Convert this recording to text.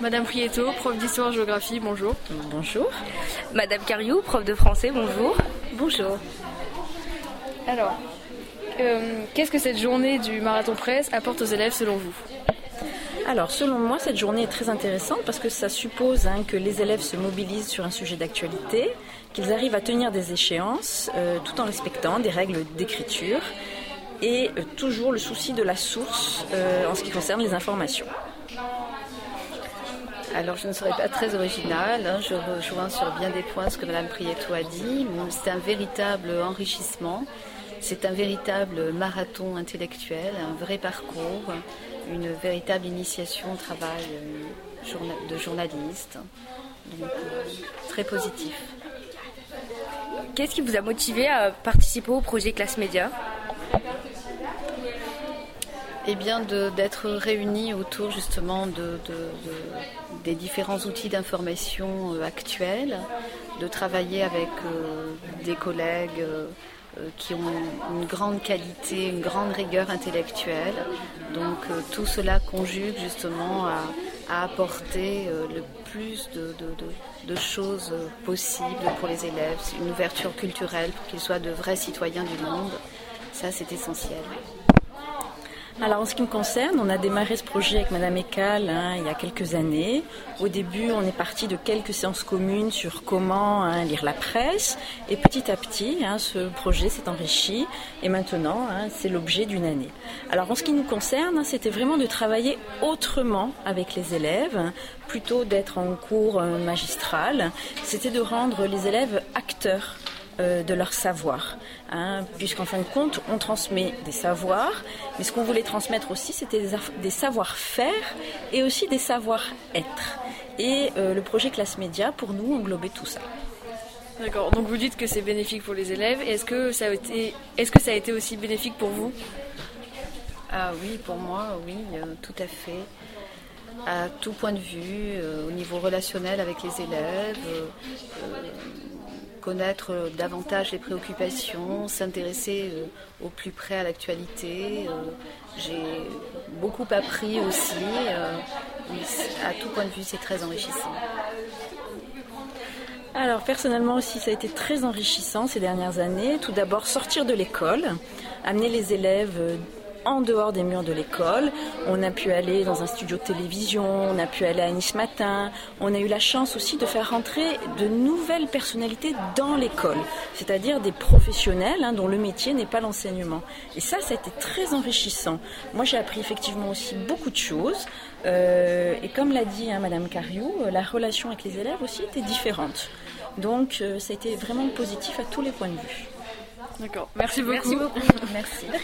Madame Prieto, prof d'histoire-géographie, bonjour. Bonjour. Madame Cariou, prof de français, bonjour. Bonjour. Alors, euh, qu'est-ce que cette journée du marathon presse apporte aux élèves selon vous? Alors, selon moi, cette journée est très intéressante parce que ça suppose hein, que les élèves se mobilisent sur un sujet d'actualité, qu'ils arrivent à tenir des échéances euh, tout en respectant des règles d'écriture et euh, toujours le souci de la source en ce qui concerne les informations. Alors je ne serai pas très originale, hein. je rejoins sur bien des points ce que Mme Prieto a dit. C'est un véritable enrichissement, c'est un véritable marathon intellectuel, un vrai parcours, une véritable initiation au travail euh, de journaliste. Donc euh, très positif. Qu'est-ce qui vous a motivé à participer au projet Classe Média? Eh bien, d'être réunis autour justement de, des différents outils d'information euh, actuels, de travailler avec euh, des collègues euh, qui ont une grande qualité, une grande rigueur intellectuelle. Donc tout cela conjugue justement à, apporter le plus de, de, choses possibles pour les élèves, une ouverture culturelle pour qu'ils soient de vrais citoyens du monde. Ça, c'est essentiel. Alors en ce qui me concerne, on a démarré ce projet avec Madame Ekal hein, il y a quelques années. Au début, on est parti de quelques séances communes sur comment hein, lire la presse. Et petit à petit, hein, ce projet s'est enrichi. Et maintenant, c'est l'objet d'une année. Alors en ce qui nous concerne, c'était vraiment de travailler autrement avec les élèves, plutôt d'être en cours euh, magistral. C'était de rendre les élèves acteurs euh, de leur savoir. Hein, Puisqu'en fin de compte, on transmet des savoirs, mais ce qu'on voulait transmettre aussi, c'était des, savoir-faire et aussi des savoir-être. Et euh, le projet Classe Média, pour nous, englobait tout ça. D'accord, donc vous dites que c'est bénéfique pour les élèves. Est-ce que, ça a été, est-ce que ça a été aussi bénéfique pour vous? Ah oui, pour moi, oui, euh, tout à fait à tout point de vue, au niveau relationnel avec les élèves, connaître euh, davantage les préoccupations, s'intéresser euh, au plus près à l'actualité. Euh, j'ai beaucoup appris aussi. À tout point de vue, c'est très enrichissant. Alors personnellement aussi, ça a été très enrichissant ces dernières années. Tout d'abord, sortir de l'école, amener les élèves en dehors des murs de l'école. On a pu aller dans un studio de télévision, on a pu aller à Nice Matin. On a eu la chance aussi de faire rentrer de nouvelles personnalités dans l'école, c'est-à-dire des professionnels hein, dont le métier n'est pas l'enseignement. Et ça, ça a été très enrichissant. Moi, j'ai appris effectivement aussi beaucoup de choses. Euh, et comme l'a dit hein, Madame Cariou, euh, la relation avec les élèves aussi était différente. Donc, euh, ça a été vraiment positif à tous les points de vue. D'accord. Merci beaucoup. Merci beaucoup. Merci. De rien.